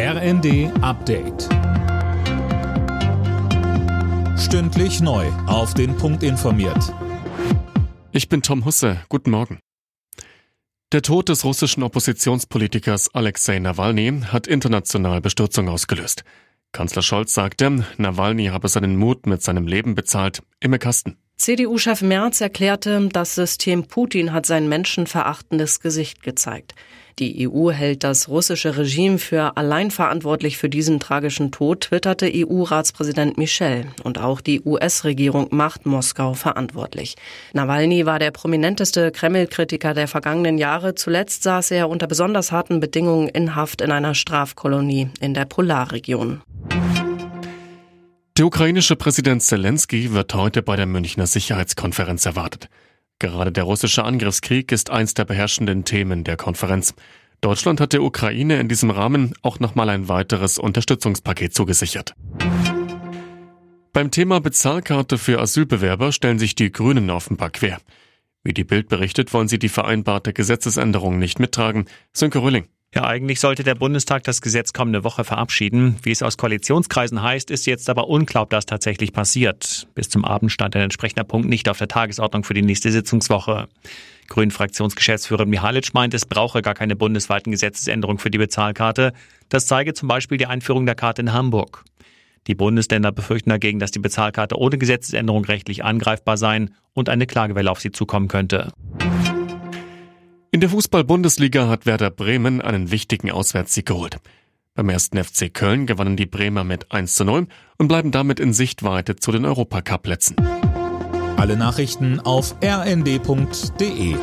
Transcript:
RND Update. Stündlich neu. Auf den Punkt informiert. Ich bin Tom Husse. Guten Morgen. Der Tod des russischen Oppositionspolitikers Alexei Nawalny hat international Bestürzung ausgelöst. Kanzler Scholz sagte, Nawalny habe seinen Mut mit seinem Leben bezahlt. Imme Kasten. CDU-Chef Merz erklärte, das System Putin hat sein menschenverachtendes Gesicht gezeigt. Die EU hält das russische Regime für allein verantwortlich für diesen tragischen Tod, twitterte EU-Ratspräsident Michel. Und auch die US-Regierung macht Moskau verantwortlich. Nawalny war der prominenteste Kreml-Kritiker der vergangenen Jahre. Zuletzt saß er unter besonders harten Bedingungen in Haft in einer Strafkolonie in der Polarregion. Der ukrainische Präsident Zelensky wird heute bei der Münchner Sicherheitskonferenz erwartet. Gerade der russische Angriffskrieg ist eins der beherrschenden Themen der Konferenz. Deutschland hat der Ukraine in diesem Rahmen auch nochmal ein weiteres Unterstützungspaket zugesichert. Beim Thema Bezahlkarte für Asylbewerber stellen sich die Grünen offenbar quer. Wie die Bild berichtet, wollen sie die vereinbarte Gesetzesänderung nicht mittragen. Sönke Rülling. Ja, eigentlich sollte der Bundestag das Gesetz kommende Woche verabschieden. Wie es aus Koalitionskreisen heißt, ist jetzt aber unklar, ob das tatsächlich passiert. Bis zum Abend stand ein entsprechender Punkt nicht auf der Tagesordnung für die nächste Sitzungswoche. Grünen-Fraktionsgeschäftsführer Mihalic meint, es brauche gar keine bundesweiten Gesetzesänderung für die Bezahlkarte. Das zeige zum Beispiel die Einführung der Karte in Hamburg. Die Bundesländer befürchten dagegen, dass die Bezahlkarte ohne Gesetzesänderung rechtlich angreifbar sein und eine Klagewelle auf sie zukommen könnte. In der Fußball-Bundesliga hat Werder Bremen einen wichtigen Auswärtssieg geholt. Beim ersten FC Köln gewannen die Bremer mit 1 zu 9 und bleiben damit in Sichtweite zu den Europacup-Plätzen. Alle Nachrichten auf rnd.de